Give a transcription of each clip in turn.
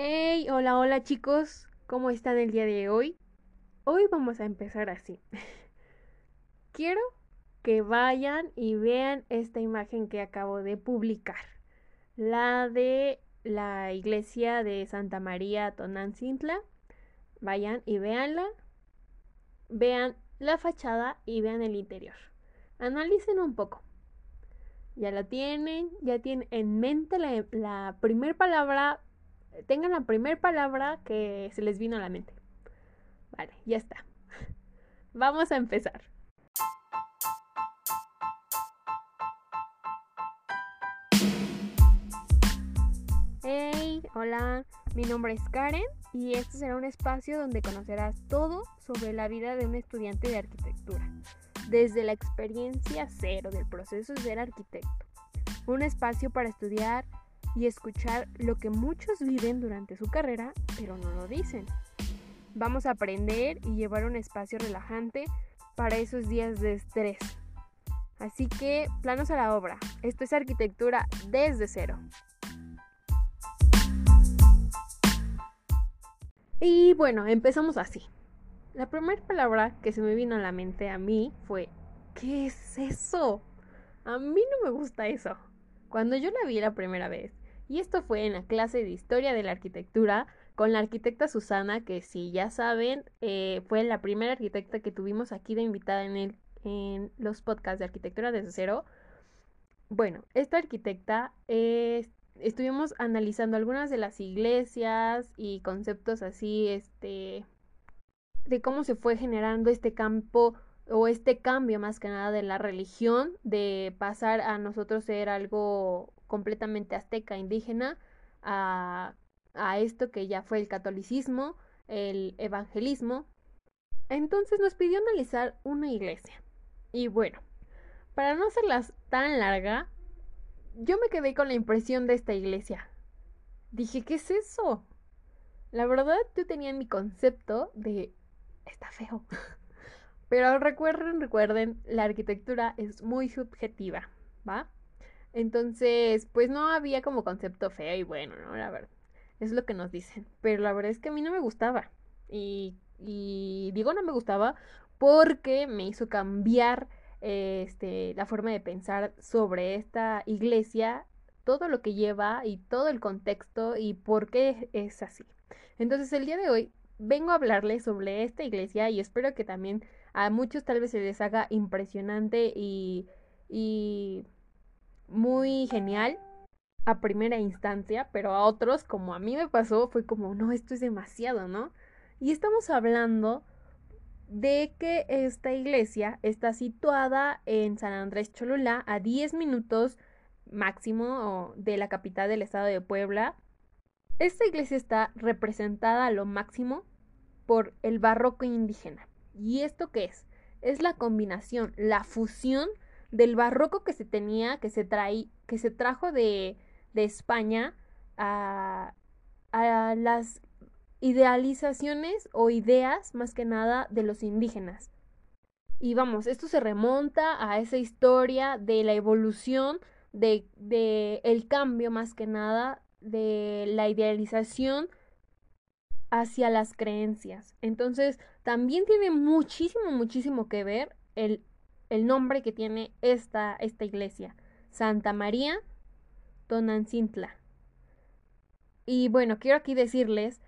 Hey, hola, hola chicos, ¿cómo están el día de hoy? Hoy vamos a empezar así. Quiero que vayan y vean esta imagen que acabo de publicar, la de la iglesia de Santa María Tonantzintla. Vayan y véanla, vean la fachada y vean el interior. Analicen un poco. Ya la tienen, ya tienen en mente la, la primera palabra tengan la primera palabra que se les vino a la mente. Vale, ya está. Vamos a empezar. Hey, hola, mi nombre es Karen y este será un espacio donde conocerás todo sobre la vida de un estudiante de arquitectura, desde la experiencia cero del proceso de ser arquitecto. Un espacio para estudiar y escuchar lo que muchos viven durante su carrera, pero no lo dicen. Vamos a aprender y llevar un espacio relajante para esos días de estrés. Así que, planos a la obra. Esto es arquitectura desde cero. Y bueno, empezamos así. La primera palabra que se me vino a la mente a mí fue, ¿qué es eso? A mí no me gusta eso. Cuando yo la vi la primera vez, y esto fue en la clase de Historia de la Arquitectura con la arquitecta Susana, que si ya saben, eh, fue la primera arquitecta que tuvimos aquí de invitada en, los podcasts de arquitectura desde cero. Bueno, esta arquitecta estuvimos analizando algunas de las iglesias y conceptos así, este, de cómo se fue generando este campo o este cambio más que nada de la religión, de pasar a nosotros ser algo completamente azteca, indígena, a, a esto que ya fue el catolicismo, el evangelismo. Entonces nos pidió analizar una iglesia. Y bueno, para no hacerlas tan larga, yo me quedé con la impresión de esta iglesia. Dije, ¿qué es eso? La verdad, yo tenía mi concepto de... está feo. Pero recuerden, recuerden, la arquitectura es muy subjetiva, ¿va? Entonces, pues no había como concepto feo y bueno, ¿no? La verdad, es lo que nos dicen. Pero la verdad es que a mí no me gustaba. Y, y digo no me gustaba porque me hizo cambiar este, la forma de pensar sobre esta iglesia, todo lo que lleva y todo el contexto y por qué es así. Entonces el día de hoy vengo a hablarles sobre esta iglesia y espero que también a muchos tal vez se les haga impresionante y, y muy genial a primera instancia, pero a otros, como a mí me pasó, fue como, no, esto es demasiado, ¿no? Y estamos hablando de que esta iglesia está situada en San Andrés Cholula, a 10 minutos máximo de la capital del estado de Puebla. Esta iglesia está representada a lo máximo por el barroco indígena. ¿Y esto qué es? Es la combinación, la fusión del barroco que se tenía, que se, que se trajo de, de España a, a las idealizaciones o ideas más que nada de los indígenas. Y vamos, esto se remonta a esa historia de la evolución, de, de el cambio más que nada, de la idealización hacia las creencias. Entonces, también tiene muchísimo, muchísimo que ver el el nombre que tiene esta, esta iglesia, Santa María Tonancintla. Y bueno, quiero aquí decirles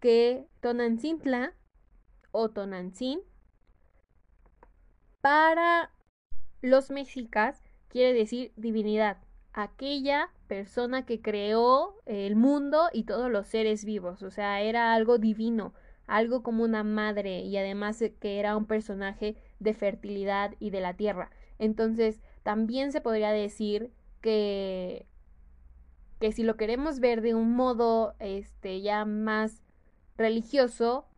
que Tonancintla o Tonancín para los mexicas quiere decir divinidad, aquella persona que creó el mundo y todos los seres vivos, o sea, era algo divino, algo como una madre y además que era un personaje de fertilidad y de la tierra. Entonces, también se podría decir que que si lo queremos ver de un modo este ya más religioso,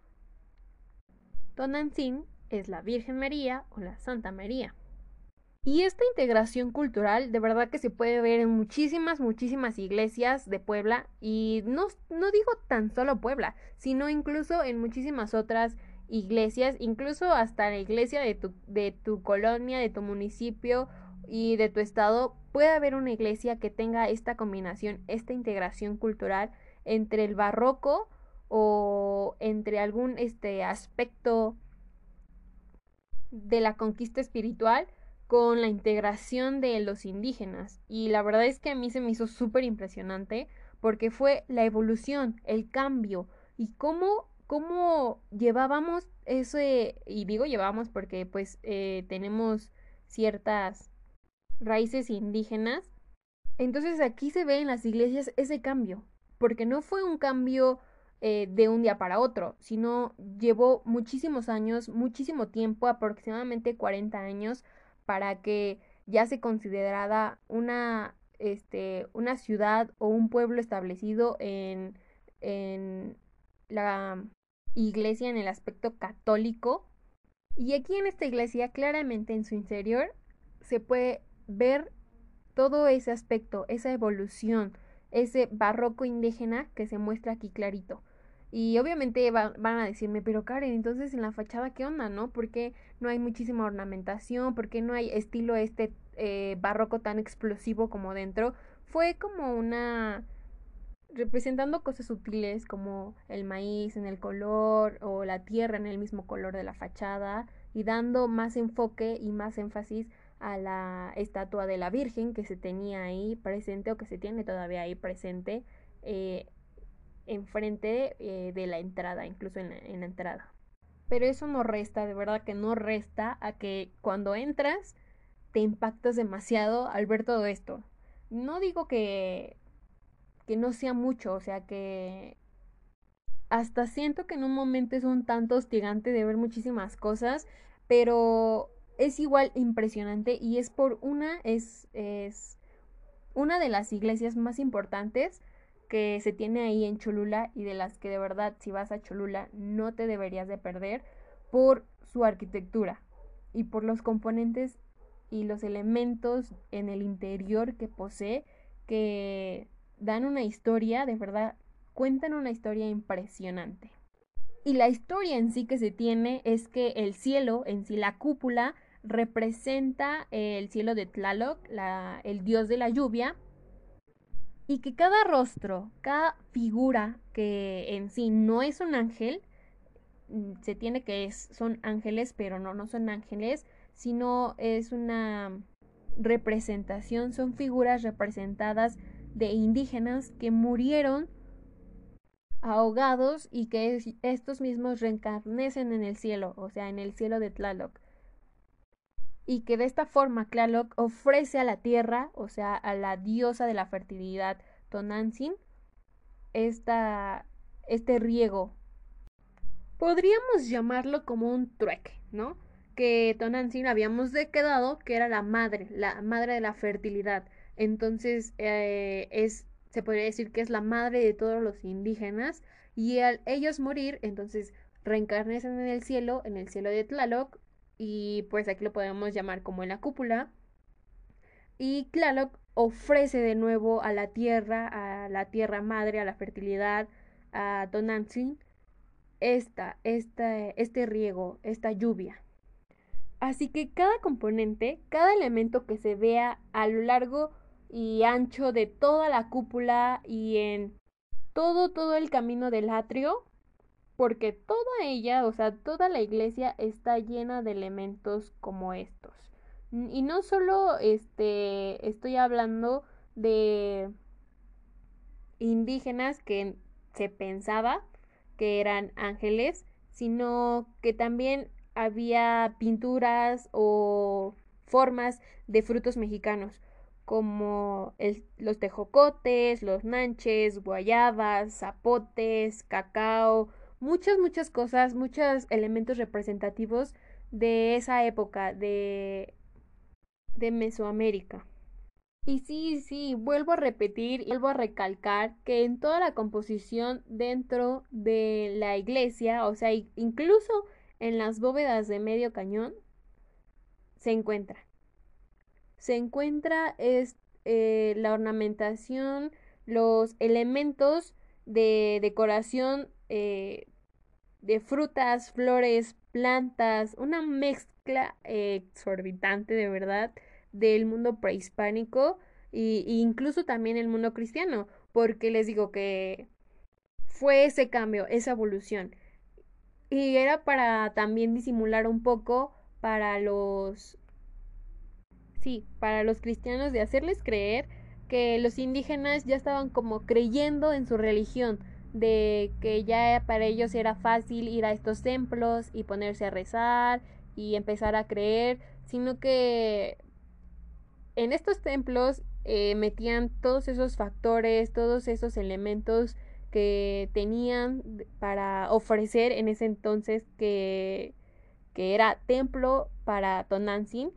Tonantzin es la Virgen María o la Santa María. Y esta integración cultural de verdad que se puede ver en muchísimas, muchísimas iglesias de Puebla y no, no digo tan solo Puebla, sino incluso en muchísimas otras iglesias, incluso hasta la iglesia de tu, de tu colonia, de tu municipio y de tu estado, puede haber una iglesia que tenga esta combinación, esta integración cultural entre el barroco o entre algún este aspecto de la conquista espiritual con la integración de los indígenas. Y la verdad es que a mí se me hizo súper impresionante porque fue la evolución, el cambio y cómo, cómo llevábamos ese, y digo llevábamos porque pues eh, tenemos ciertas raíces indígenas. Entonces aquí se ve en las iglesias ese cambio, porque no fue un cambio eh, de un día para otro, sino llevó muchísimos años, muchísimo tiempo, aproximadamente 40 años, para que ya se considerara una, este, una ciudad o un pueblo establecido en, en la iglesia en el aspecto católico. Y aquí en esta iglesia, claramente en su interior, se puede ver todo ese aspecto, esa evolución, ese barroco indígena que se muestra aquí clarito. Y obviamente van a decirme, pero Karen, entonces en la fachada, ¿qué onda, no? ¿Por qué no hay muchísima ornamentación? ¿Por qué no hay estilo este eh, barroco tan explosivo como dentro? Fue como una representando cosas sutiles como el maíz en el color o la tierra en el mismo color de la fachada y dando más enfoque y más énfasis a la estatua de la Virgen que se tenía ahí presente o que se tiene todavía ahí presente eh, enfrente eh, de la entrada, incluso en la, entrada. Pero eso no resta, de verdad que no resta a que cuando entras te impactas demasiado al ver todo esto. No digo que, que no sea mucho, o sea que hasta siento que en un momento es un tanto hostigante de ver muchísimas cosas, pero es igual impresionante y es por una, es, es una de las iglesias más importantes que se tiene ahí en Cholula y de las que de verdad si vas a Cholula no te deberías de perder por su arquitectura y por los componentes y los elementos en el interior que posee que dan una historia, de verdad, cuentan una historia impresionante. Y la historia en sí que se tiene es que el cielo, en sí la cúpula, representa el cielo de Tlaloc, el dios de la lluvia, y que cada rostro, cada figura que en sí no es un ángel, mm, se tiene que es, son ángeles, pero no, no son ángeles, sino es una representación, son figuras representadas de indígenas que murieron ahogados y que estos mismos reencarnecen en el cielo, o sea, en el cielo de Tlaloc y que de esta forma Tlaloc ofrece a la tierra, o sea, a la diosa de la fertilidad Tonantzin, esta, este riego. Podríamos llamarlo como un trueque, ¿no? Que Tonantzin habíamos quedado que era la madre, la madre de la fertilidad. Entonces, eh, es, se podría decir que es la madre de todos los indígenas y al ellos morir, entonces reencarnecen en el cielo, en el cielo de Tlaloc, y pues aquí lo podemos llamar como en la cúpula. Y Tlaloc ofrece de nuevo a la tierra, a la tierra madre, a la fertilidad, a Tonantzin, esta, esta, este riego, esta lluvia. Así que cada componente, cada elemento que se vea a lo largo y ancho de toda la cúpula y en todo, todo el camino del atrio, porque toda ella, o sea, toda la iglesia está llena de elementos como estos. Y no solo este estoy hablando de indígenas que se pensaba que eran ángeles, sino que también había pinturas o formas de frutos mexicanos, como los tejocotes, los nanches, guayabas, zapotes, cacao, muchas, muchas cosas, muchos elementos representativos de esa época de, de Mesoamérica. Y sí, sí, vuelvo a repetir y vuelvo a recalcar que en toda la composición dentro de la iglesia, o sea, incluso en las bóvedas de medio cañón, se encuentra. Se encuentra es, eh, la ornamentación, los elementos de decoración eh, de frutas, flores, plantas, una mezcla exorbitante de verdad del mundo prehispánico e incluso también el mundo cristiano, porque les digo que fue ese cambio, esa evolución. Y era para también disimular un poco para los... Sí, para los cristianos de hacerles creer que los indígenas ya estaban como creyendo en su religión, de que ya para ellos era fácil ir a estos templos y ponerse a rezar y empezar a creer, sino que en estos templos eh, metían todos esos factores, todos esos elementos que tenían para ofrecer en ese entonces que, que era templo para Tonantzin,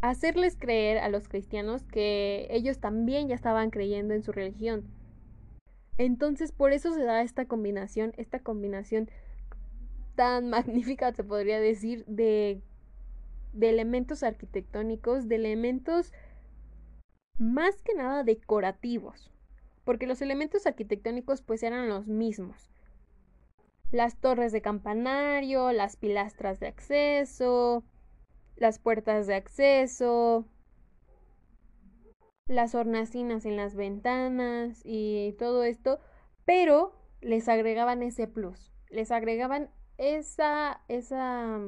hacerles creer a los cristianos que ellos también ya estaban creyendo en su religión. Entonces por eso se da esta combinación, esta combinación tan magnífica se podría decir de, de elementos arquitectónicos, de elementos más que nada decorativos, porque los elementos arquitectónicos pues eran los mismos. Las torres de campanario, las pilastras de acceso, las puertas de acceso, las hornacinas en las ventanas y todo esto, pero les agregaban ese plus, les agregaban esa, esa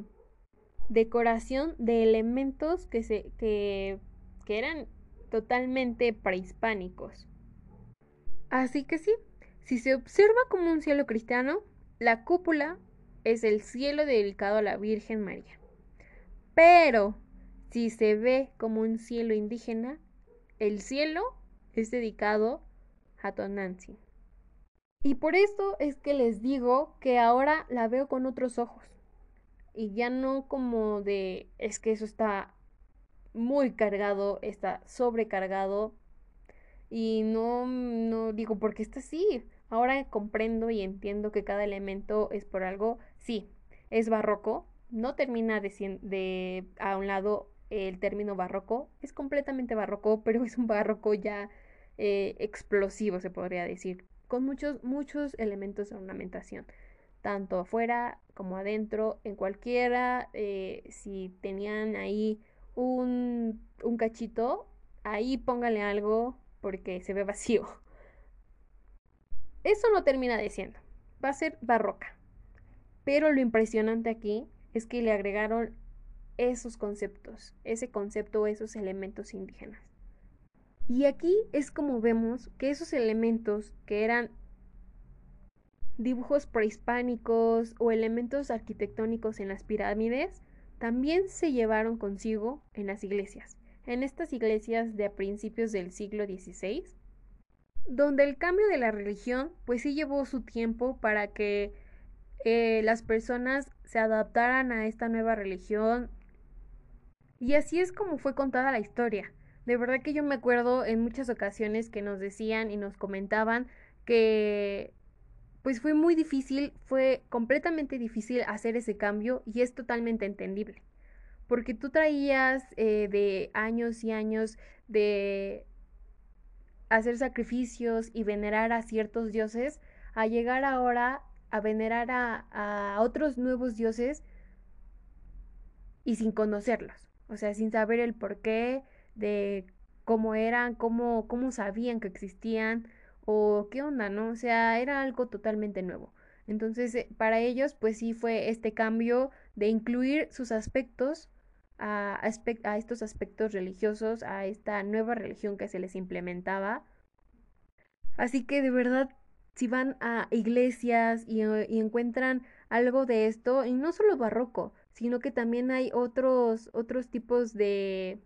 decoración de elementos que, se, que, que eran totalmente prehispánicos. Así que sí, si se observa como un cielo cristiano, la cúpula es el cielo dedicado a la Virgen María. Pero si se ve como un cielo indígena, el cielo es dedicado a Tonantzin. Y por esto es que les digo que ahora la veo con otros ojos. Y ya no como de es que eso está muy cargado, está sobrecargado. Y no, no digo porque está así. Ahora comprendo y entiendo que cada elemento es por algo. Sí, es barroco. No termina de, de a un lado el término barroco. Es completamente barroco, pero es un barroco ya eh, explosivo, se podría decir. Con muchos, muchos elementos de ornamentación. Tanto afuera como adentro, en cualquiera. Eh, si tenían ahí un, un cachito, ahí póngale algo porque se ve vacío. Eso no termina de siendo. Va a ser barroca. Pero lo impresionante aquí es que le agregaron esos conceptos, ese concepto, esos elementos indígenas. Y aquí es como vemos que esos elementos que eran dibujos prehispánicos o elementos arquitectónicos en las pirámides también se llevaron consigo en las iglesias, en estas iglesias de a principios del siglo XVI, donde el cambio de la religión pues sí llevó su tiempo para que eh, las personas se adaptaran a esta nueva religión y así es como fue contada la historia. De verdad que yo me acuerdo en muchas ocasiones que nos decían y nos comentaban que pues fue muy difícil, fue completamente difícil hacer ese cambio y es totalmente entendible. Porque tú traías eh, de años y años de hacer sacrificios y venerar a ciertos dioses, a llegar ahora a venerar a, a otros nuevos dioses y sin conocerlos. O sea, sin saber el porqué de cómo eran, cómo, cómo sabían que existían, o qué onda, ¿no? O sea, era algo totalmente nuevo. Entonces, eh, para ellos, pues sí fue este cambio de incluir sus aspectos a, a, estos aspectos religiosos, a esta nueva religión que se les implementaba. Así que de verdad, si van a iglesias y, y encuentran algo de esto, y no solo barroco, sino que también hay otros, otros tipos de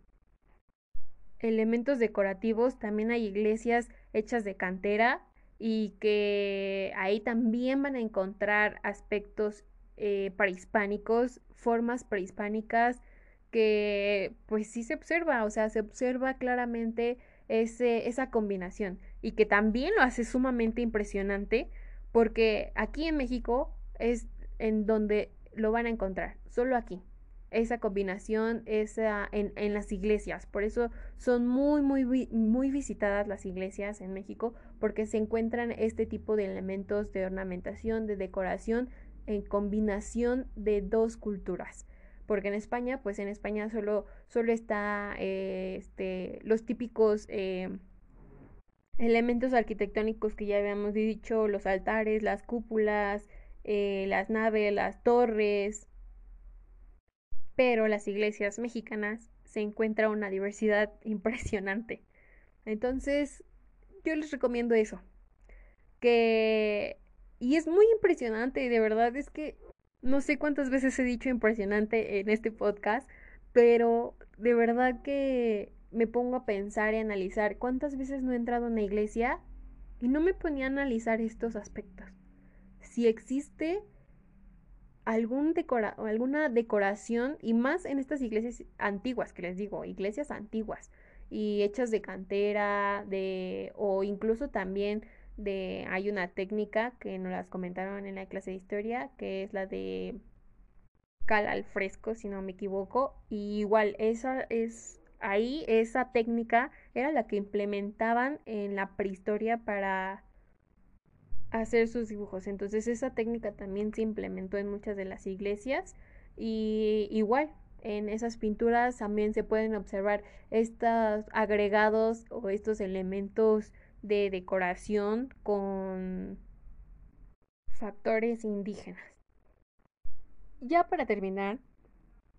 elementos decorativos, también hay iglesias hechas de cantera y que ahí también van a encontrar aspectos eh, prehispánicos, formas prehispánicas que pues sí se observa, o sea, se observa claramente ese, esa combinación y que también lo hace sumamente impresionante porque aquí en México es en donde lo van a encontrar, solo aquí esa combinación esa en, en, las iglesias. Por eso son muy, muy, muy visitadas las iglesias en México, porque se encuentran este tipo de elementos de ornamentación, de decoración, en combinación de dos culturas. Porque en España, pues en España solo, solo está eh, este, los típicos eh, elementos arquitectónicos que ya habíamos dicho, los altares, las cúpulas, eh, las naves, las torres. Pero las iglesias mexicanas se encuentra una diversidad impresionante. Entonces, yo les recomiendo eso. Que... Y es muy impresionante, de verdad es que no sé cuántas veces he dicho impresionante en este podcast, pero de verdad que me pongo a pensar y analizar cuántas veces no he entrado a una iglesia y no me ponía a analizar estos aspectos. Si existe algún decora alguna decoración y más en estas iglesias antiguas que les digo, iglesias antiguas y hechas de cantera, de o incluso también de hay una técnica que nos las comentaron en la clase de historia, que es la de cal al fresco, si no me equivoco, y igual esa es ahí esa técnica era la que implementaban en la prehistoria para hacer sus dibujos. Entonces esa técnica también se implementó en muchas de las iglesias y igual en esas pinturas también se pueden observar estos agregados o estos elementos de decoración con factores indígenas. Ya para terminar,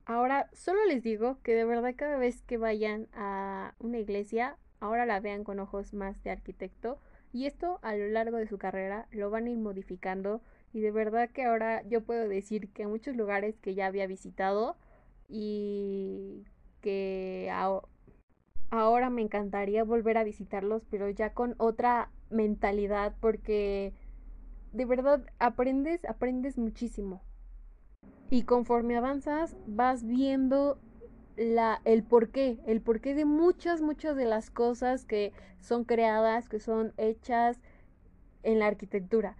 ahora solo les digo que de verdad cada vez que vayan a una iglesia, ahora la vean con ojos más de arquitecto y esto a lo largo de su carrera lo van a ir modificando y de verdad que ahora yo puedo decir que muchos lugares que ya había visitado y que ahora me encantaría volver a visitarlos, pero ya con otra mentalidad porque de verdad aprendes, aprendes muchísimo. Y conforme avanzas vas viendo la, el porqué, el porqué de muchas, muchas de las cosas que son creadas, que son hechas en la arquitectura.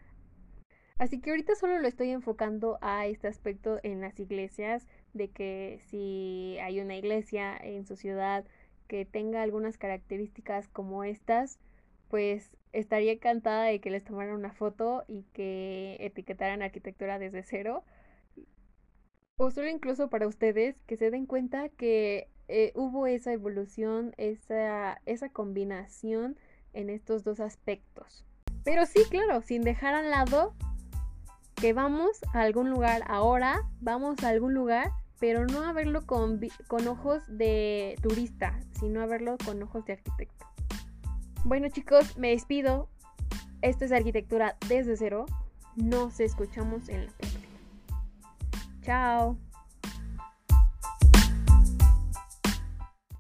Así que ahorita solo lo estoy enfocando a este aspecto en las iglesias, de que si hay una iglesia en su ciudad que tenga algunas características como estas, pues estaría encantada de que les tomaran una foto y que etiquetaran arquitectura desde cero o solo incluso para ustedes que se den cuenta que eh, hubo esa evolución, esa, esa combinación en estos dos aspectos. Pero sí, claro, sin dejar al lado que vamos a algún lugar ahora, vamos a algún lugar, pero no a verlo con, con ojos de turista, sino a verlo con ojos de arquitecto. Bueno chicos, me despido. Esto es arquitectura desde cero. Nos escuchamos en la próxima. Tchau!